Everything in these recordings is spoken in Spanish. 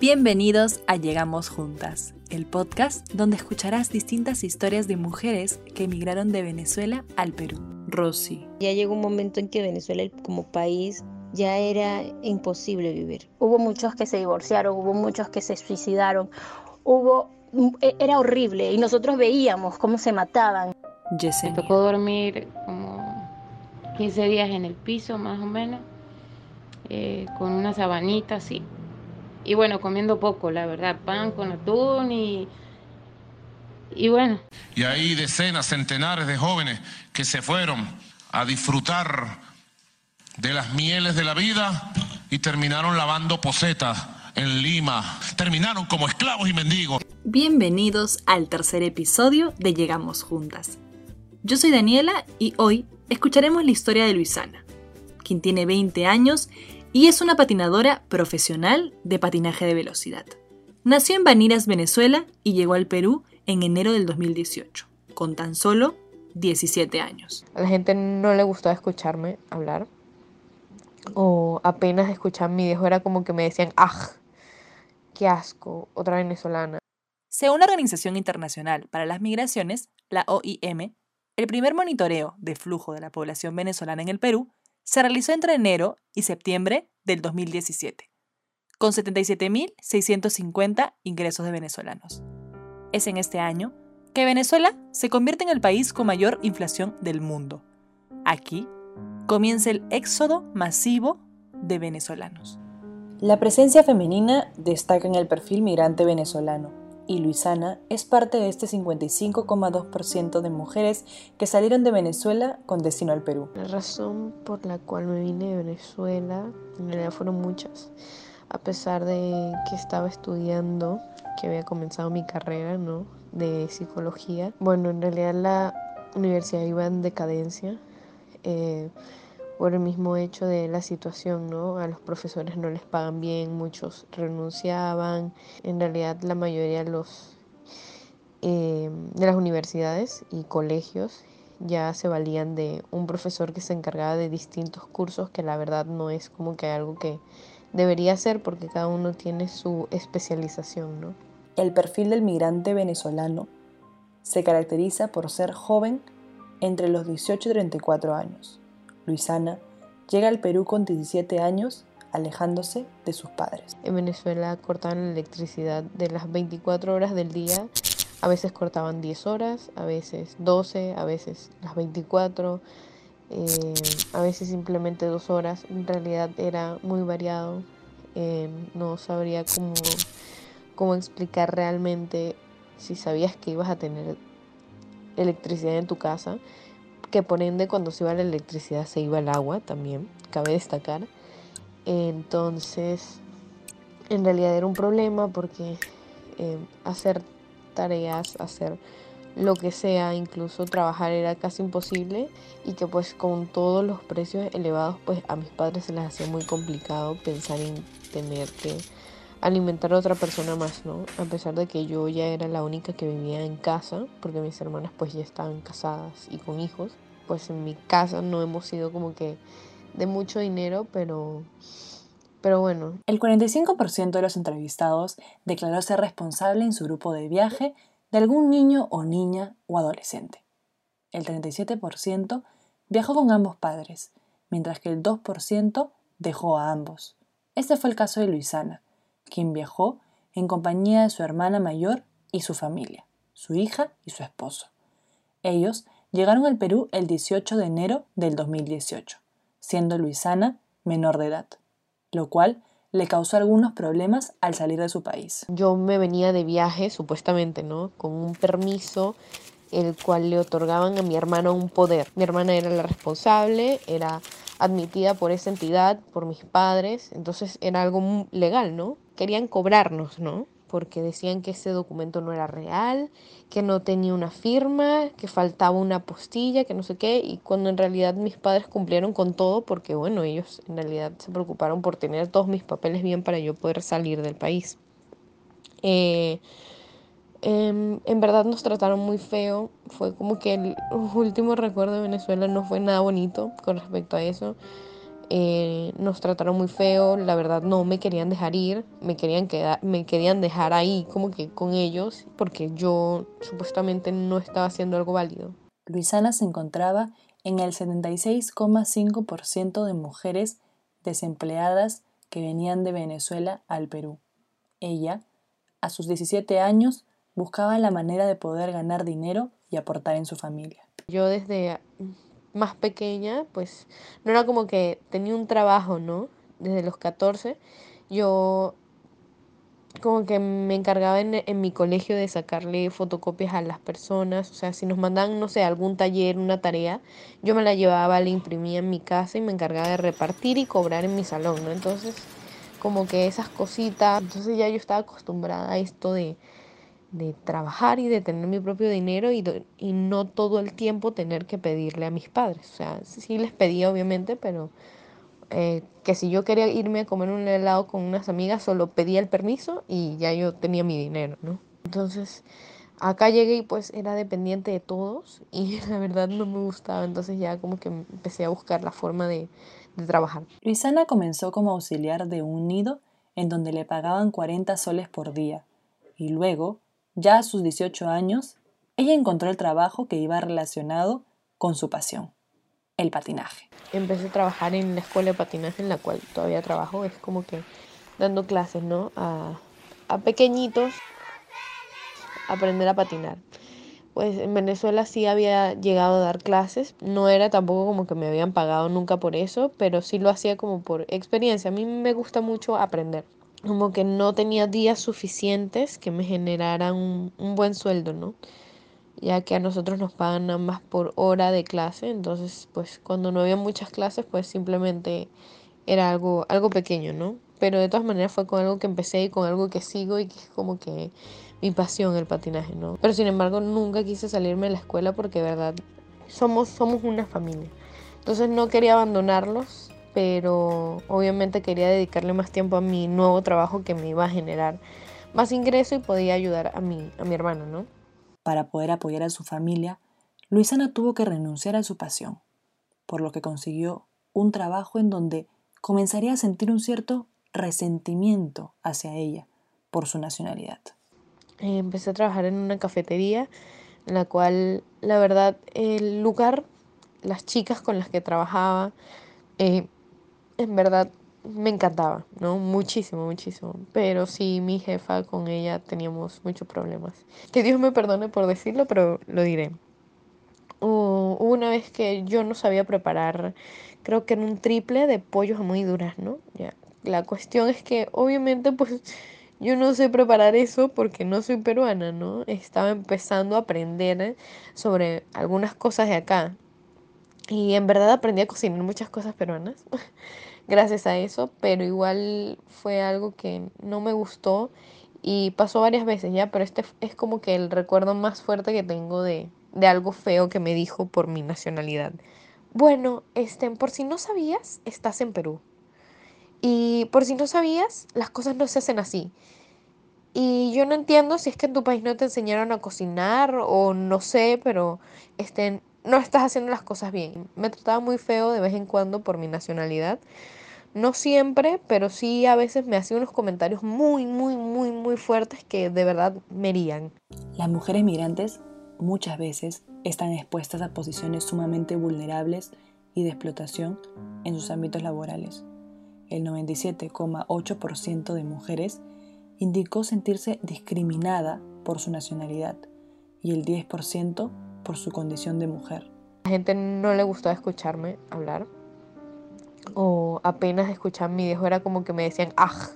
Bienvenidos a Llegamos Juntas, el podcast donde escucharás distintas historias de mujeres que emigraron de Venezuela al Perú. Rosy. Ya llegó un momento en que Venezuela como país ya era imposible vivir. Hubo muchos que se divorciaron, hubo muchos que se suicidaron, hubo e, era horrible y nosotros veíamos cómo se mataban. Me tocó dormir como 15 días en el piso más o menos, eh, con una sabanita así. Y bueno, comiendo poco, la verdad, pan con atún y, y bueno. Y hay decenas, centenares de jóvenes que se fueron a disfrutar de las mieles de la vida y terminaron lavando posetas en Lima. Terminaron como esclavos y mendigos. Bienvenidos al tercer episodio de Llegamos Juntas. Yo soy Daniela y hoy escucharemos la historia de Luisana, quien tiene 20 años y es una patinadora profesional de patinaje de velocidad. Nació en Baniras, Venezuela y llegó al Perú en enero del 2018, con tan solo 17 años. A la gente no le gustaba escucharme hablar o apenas escuchar mi viejo era como que me decían, ¡ah! ¡Qué asco! Otra venezolana. Según la Organización Internacional para las Migraciones, la OIM, el primer monitoreo de flujo de la población venezolana en el Perú se realizó entre enero y septiembre del 2017, con 77.650 ingresos de venezolanos. Es en este año que Venezuela se convierte en el país con mayor inflación del mundo. Aquí comienza el éxodo masivo de venezolanos. La presencia femenina destaca en el perfil migrante venezolano, y Luisana es parte de este 55,2% de mujeres que salieron de Venezuela con destino al Perú. La razón por la cual me vine de Venezuela, en realidad fueron muchas. A pesar de que estaba estudiando, que había comenzado mi carrera ¿no? de psicología, bueno, en realidad la universidad iba en decadencia. Eh, por el mismo hecho de la situación, ¿no? A los profesores no les pagan bien, muchos renunciaban. En realidad la mayoría de los eh, de las universidades y colegios ya se valían de un profesor que se encargaba de distintos cursos, que la verdad no es como que algo que debería ser porque cada uno tiene su especialización, ¿no? El perfil del migrante venezolano se caracteriza por ser joven entre los 18 y 34 años Luisana, llega al Perú con 17 años, alejándose de sus padres. En Venezuela cortaban la electricidad de las 24 horas del día. A veces cortaban 10 horas, a veces 12, a veces las 24, eh, a veces simplemente 2 horas. En realidad era muy variado. Eh, no sabría cómo, cómo explicar realmente si sabías que ibas a tener electricidad en tu casa que por ende cuando se iba la electricidad se iba el agua también, cabe destacar. Entonces, en realidad era un problema porque eh, hacer tareas, hacer lo que sea, incluso trabajar era casi imposible y que pues con todos los precios elevados pues a mis padres se les hacía muy complicado pensar en tener que alimentar a otra persona más, ¿no? A pesar de que yo ya era la única que vivía en casa, porque mis hermanas pues ya estaban casadas y con hijos pues en mi casa no hemos sido como que de mucho dinero, pero, pero bueno. El 45% de los entrevistados declaró ser responsable en su grupo de viaje de algún niño o niña o adolescente. El 37% viajó con ambos padres, mientras que el 2% dejó a ambos. Este fue el caso de Luisana, quien viajó en compañía de su hermana mayor y su familia, su hija y su esposo. Ellos llegaron al Perú el 18 de enero del 2018, siendo Luisana menor de edad, lo cual le causó algunos problemas al salir de su país. Yo me venía de viaje, supuestamente, ¿no? Con un permiso el cual le otorgaban a mi hermana un poder. Mi hermana era la responsable, era admitida por esa entidad, por mis padres, entonces era algo legal, ¿no? Querían cobrarnos, ¿no? porque decían que ese documento no era real, que no tenía una firma, que faltaba una postilla, que no sé qué, y cuando en realidad mis padres cumplieron con todo, porque bueno, ellos en realidad se preocuparon por tener todos mis papeles bien para yo poder salir del país. Eh, em, en verdad nos trataron muy feo, fue como que el último recuerdo de Venezuela no fue nada bonito con respecto a eso. eh, nos trataron muy feo, la verdad no me querían dejar ir, me querían, quedar, me querían dejar ahí como que con ellos porque yo supuestamente no estaba haciendo algo válido. Luisana se encontraba en el 76,5% de mujeres desempleadas que venían de Venezuela al Perú. Ella, a sus 17 años, buscaba la manera de poder ganar dinero y aportar en su familia. Yo desde más pequeña, pues no era como que tenía un trabajo, ¿no? Desde los 14, yo como que me encargaba en, en, mi colegio de sacarle fotocopias a las personas, o sea, si nos mandaban, no sé, algún taller, una tarea, yo me la llevaba, la imprimía en mi casa y me encargaba de repartir y cobrar en mi salón, ¿no? Entonces, como que esas cositas, entonces ya yo estaba acostumbrada a esto de, de trabajar y de tener mi propio dinero y, y no todo el tiempo tener que pedirle a mis padres. O sea, sí les pedía obviamente, pero eh, que si yo quería irme a comer un helado con unas amigas, solo pedía el permiso y ya yo tenía mi dinero, ¿no? Entonces, acá llegué y pues era dependiente de todos y la verdad no me gustaba, entonces ya como que empecé a buscar la forma de, de trabajar. Luisana comenzó como auxiliar de un nido en donde le pagaban 40 soles por día y luego ya a sus 18 años, ella encontró el trabajo que iba relacionado con su pasión, el patinaje. Empecé a trabajar en la escuela de patinaje en la cual todavía trabajo, es como que dando clases, ¿no? A, a pequeñitos aprender a patinar. Pues en Venezuela sí había llegado a dar clases, no era tampoco como que me habían pagado nunca por eso, pero sí lo hacía como por experiencia. A mí me gusta mucho aprender como que no tenía días suficientes que me generaran un, un, buen sueldo, ¿no? Ya que a nosotros nos pagan más por hora de clase, entonces pues cuando no había muchas clases pues simplemente era algo, algo pequeño, ¿no? Pero de todas maneras fue con algo que empecé y con algo que sigo y que es como que mi pasión el patinaje, ¿no? Pero sin embargo nunca quise salirme de la escuela porque de verdad somos, somos una familia. Entonces no quería abandonarlos pero obviamente quería dedicarle más tiempo a mi nuevo trabajo que me iba a generar más ingreso y podía ayudar a mi, a mi hermano, ¿no? Para poder apoyar a su familia, Luisana tuvo que renunciar a su pasión, por lo que consiguió un trabajo en donde comenzaría a sentir un cierto resentimiento hacia ella por su nacionalidad. Eh, empecé a trabajar en una cafetería en la cual, la verdad, el lugar, las chicas con las que trabajaba, eh, en verdad me encantaba, ¿no? Muchísimo, muchísimo. Pero sí, mi jefa con ella teníamos muchos problemas. Que Dios me perdone por decirlo, pero lo diré. Hubo una vez que yo no sabía preparar, creo que en un triple de pollos muy duras, ¿no? Ya. La cuestión es que obviamente pues yo no sé preparar eso porque no soy peruana, ¿no? Estaba empezando a aprender sobre algunas cosas de acá. Y en verdad aprendí a cocinar muchas cosas peruanas gracias a eso, pero igual fue algo que no me gustó y pasó varias veces ya, pero este es como que el recuerdo más fuerte que tengo de, de algo feo que me dijo por mi nacionalidad. Bueno, este, por si no sabías, estás en Perú. Y por si no sabías, las cosas no se hacen así. Y yo no entiendo si es que en tu país no te enseñaron a cocinar o no sé, pero este, no estás haciendo las cosas bien. Me trataba muy feo de vez en cuando por mi nacionalidad. No siempre, pero sí a veces me hacía unos comentarios muy, muy, muy, muy fuertes que de verdad me herían. Las mujeres migrantes muchas veces están expuestas a posiciones sumamente vulnerables y de explotación en sus ámbitos laborales. El 97,8% de mujeres indicó sentirse discriminada por su nacionalidad y el 10% por su condición de mujer. La gente no le gustaba escucharme hablar o apenas escuchar mi viejo era como que me decían, ¡ah!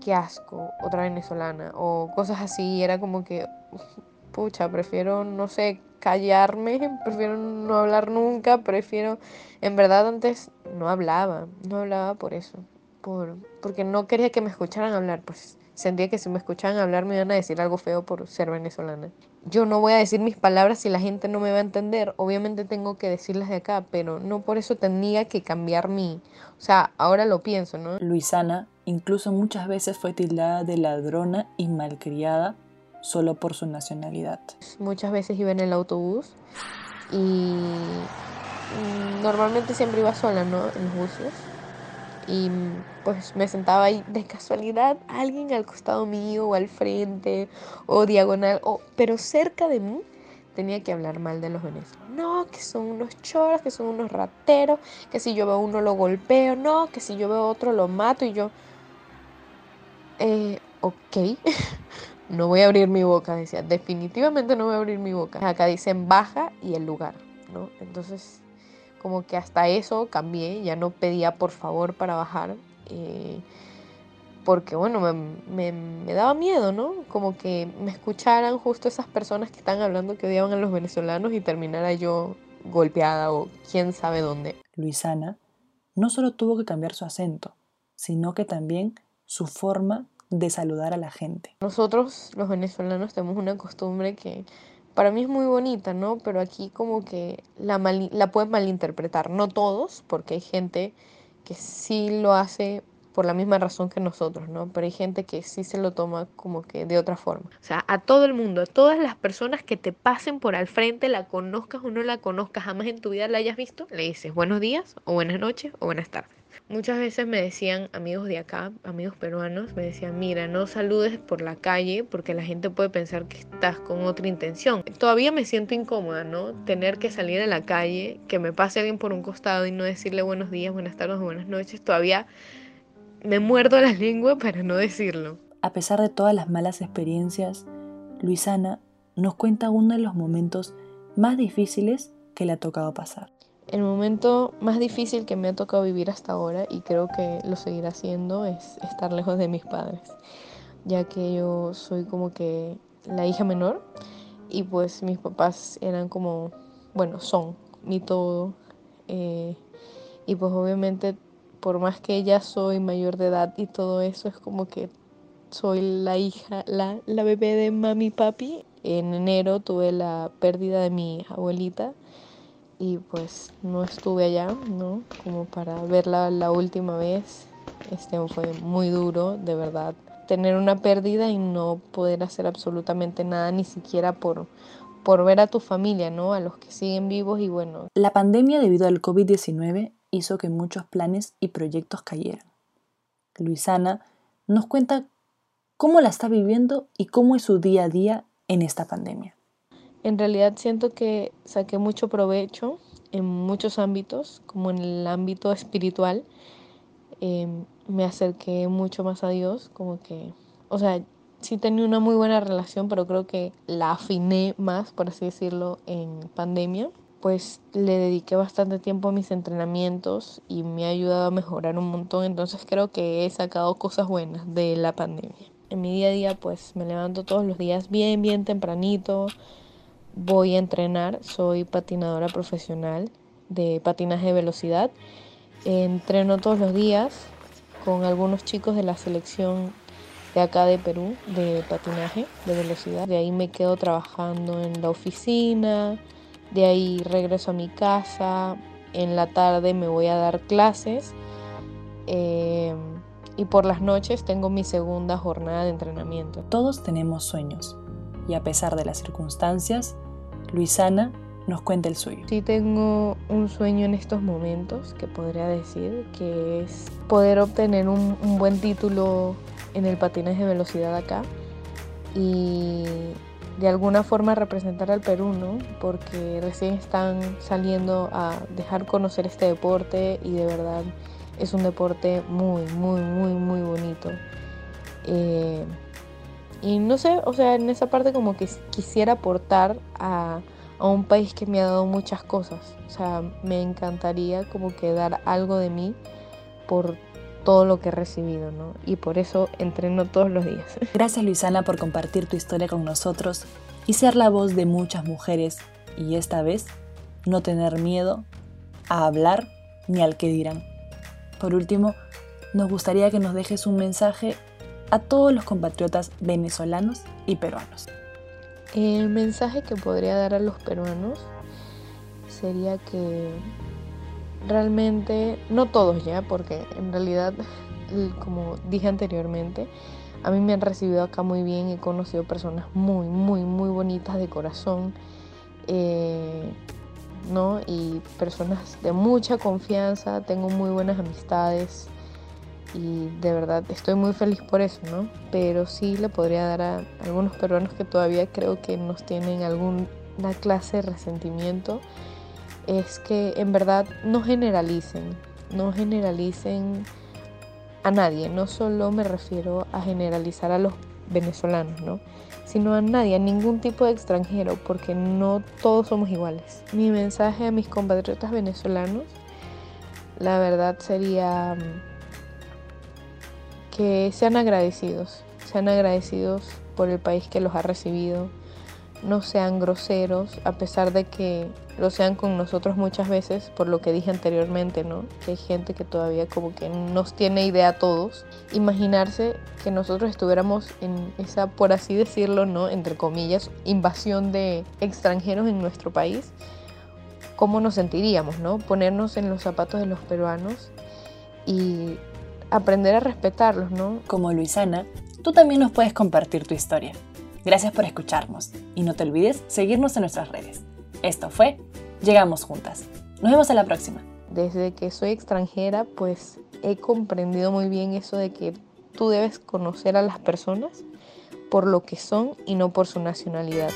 ¡Qué asco! Otra venezolana o cosas así. Era como que, pucha, prefiero, no sé, callarme, prefiero no hablar nunca, prefiero, en verdad antes no hablaba, no hablaba por eso, por, porque no quería que me escucharan hablar, pues sentía que si me escuchaban hablar me iban a decir algo feo por ser venezolana. Yo no voy a decir mis palabras si la gente no me va a entender. Obviamente tengo que decirlas de acá, pero no por eso tenía que cambiar mi... O sea, ahora lo pienso, ¿no? Luisana incluso muchas veces fue tildada de ladrona y malcriada solo por su nacionalidad. Muchas veces iba en el autobús y mm, normalmente siempre iba sola, ¿no? En los buses. Y pues me sentaba ahí de casualidad, alguien al costado mío o al frente o diagonal, o, pero cerca de mí tenía que hablar mal de los venezolanos. No, que son unos choros, que son unos rateros, que si yo veo uno lo golpeo, no, que si yo veo otro lo mato y yo... Eh, ok, no voy a abrir mi boca, decía, definitivamente no voy a abrir mi boca. Acá dicen baja y el lugar, ¿no? Entonces, como que hasta eso cambié, ya no pedía por favor para bajar. Eh, porque bueno, me, me, daba miedo, ¿no? Como que me escucharan justo esas personas que están hablando que odiaban a los venezolanos y terminara yo golpeada o quién sabe dónde. Luisana no solo tuvo que cambiar su acento, sino que también su forma de saludar a la gente. Nosotros los venezolanos tenemos una costumbre que para mí es muy bonita, ¿no? Pero aquí como que la, la pueden malinterpretar, no todos, porque hay gente que sí lo hace por la misma razón que nosotros, ¿no? Pero hay gente que sí se lo toma como que de otra forma. O sea, a todo el mundo, a todas las personas que te pasen por al frente, la conozcas o no la conozcas, jamás en tu vida la hayas visto, le dices buenos días o buenas noches o buenas tardes. Muchas veces me decían amigos de acá, amigos peruanos, me decían, mira, no saludes por la calle porque la gente puede pensar que estás con otra intención. Todavía me siento incómoda, ¿no? Tener que salir a la calle, que me pase alguien por un costado y no decirle buenos días, buenas tardes o buenas noches, todavía me muerdo la lengua para no decirlo. A pesar de todas las malas experiencias, Luisana nos cuenta uno de los momentos más difíciles que le ha tocado pasar. El momento más difícil que me ha tocado vivir hasta ahora, y creo que lo seguirá haciendo, es estar lejos de mis padres, ya que yo soy como que la hija menor y pues mis papás eran como, bueno, son mi todo. Eh, y pues obviamente por más que ya soy mayor de edad y todo eso, es como que soy la hija, la, la bebé de mami y papi. En enero tuve la pérdida de mi abuelita y pues no estuve allá, ¿no? Como para verla la última vez. Este fue muy duro, de verdad. Tener una pérdida y no poder hacer absolutamente nada, ni siquiera por, por ver a tu familia, ¿no? A los que siguen vivos y bueno. La pandemia debido al COVID-19 hizo que muchos planes y proyectos cayeran. Luisana nos cuenta cómo la está viviendo y cómo es su día a día en esta pandemia. En realidad siento que saqué mucho provecho en muchos ámbitos, como en el ámbito espiritual. Em, me acerqué mucho más a Dios, como que, o sea, sí tenía una muy buena relación, pero creo que la afiné más, por así decirlo, en pandemia pues le dediqué bastante tiempo a mis entrenamientos y me ha ayudado a mejorar un montón, entonces creo que he sacado cosas buenas de la pandemia. En mi día a día pues me levanto todos los días bien, bien tempranito, voy a entrenar, soy patinadora profesional de patinaje de velocidad, entreno todos los días con algunos chicos de la selección de acá de Perú de patinaje de velocidad, de ahí me quedo trabajando en la oficina, de ahí regreso a mi casa, en la tarde me voy a dar clases eh, y por las noches tengo mi segunda jornada de entrenamiento. Todos tenemos sueños y a pesar de las circunstancias, Luisana nos cuenta el suyo. Sí tengo un sueño en estos momentos que podría decir que es poder obtener un, buen título en el patinaje de velocidad acá y de alguna forma representar al Perú, ¿no? Porque recién están saliendo a dejar conocer este deporte y de verdad es un deporte muy, muy, muy, muy bonito. Eh, y no sé, o sea, en esa parte como que quisiera aportar a, a, un país que me ha dado muchas cosas. O sea, me encantaría como que dar algo de mí por todo lo que he recibido, ¿no? Y por eso entreno todos los días. Gracias Luisana por compartir tu historia con nosotros y ser la voz de muchas mujeres y esta vez no tener miedo a hablar ni al que dirán. Por último, nos gustaría que nos dejes un mensaje a todos los compatriotas venezolanos y peruanos. El mensaje que podría dar a los peruanos sería que realmente, no todos ya, porque en realidad, como dije anteriormente, a mí me han recibido acá muy bien, he conocido personas muy, muy, muy bonitas de corazón. Eh, ¿no? Y personas de mucha confianza, tengo muy buenas amistades y de verdad estoy muy feliz por eso, ¿no? Pero sí le podría dar a algunos peruanos que todavía creo que nos tienen alguna clase de resentimiento, es que en verdad no generalicen, no generalicen a nadie, no solo me refiero a generalizar a los venezolanos, ¿no? sino a nadie, a ningún tipo de extranjero, porque no todos somos iguales. Mi mensaje a mis compatriotas venezolanos, la verdad sería mm, que sean agradecidos, sean agradecidos por el país que los ha recibido, no sean groseros, a pesar de que lo sean con nosotros muchas veces, por lo que dije anteriormente, ¿no? Que hay gente que todavía como que nos tiene idea a todos. Imaginarse que nosotros estuviéramos en esa, por así decirlo, ¿no? Entre comillas, invasión de extranjeros en nuestro país, ¿cómo nos sentiríamos, ¿no? Ponernos en los zapatos de los peruanos y aprender a respetarlos, ¿no? Como Luisana, tú también nos puedes compartir tu historia. Gracias por escucharnos y no te olvides seguirnos en nuestras redes. Esto fue Llegamos Juntas. Nos vemos en la próxima. Desde que soy extranjera, pues he comprendido muy bien eso de que tú debes conocer a las personas por lo que son y no por su nacionalidad.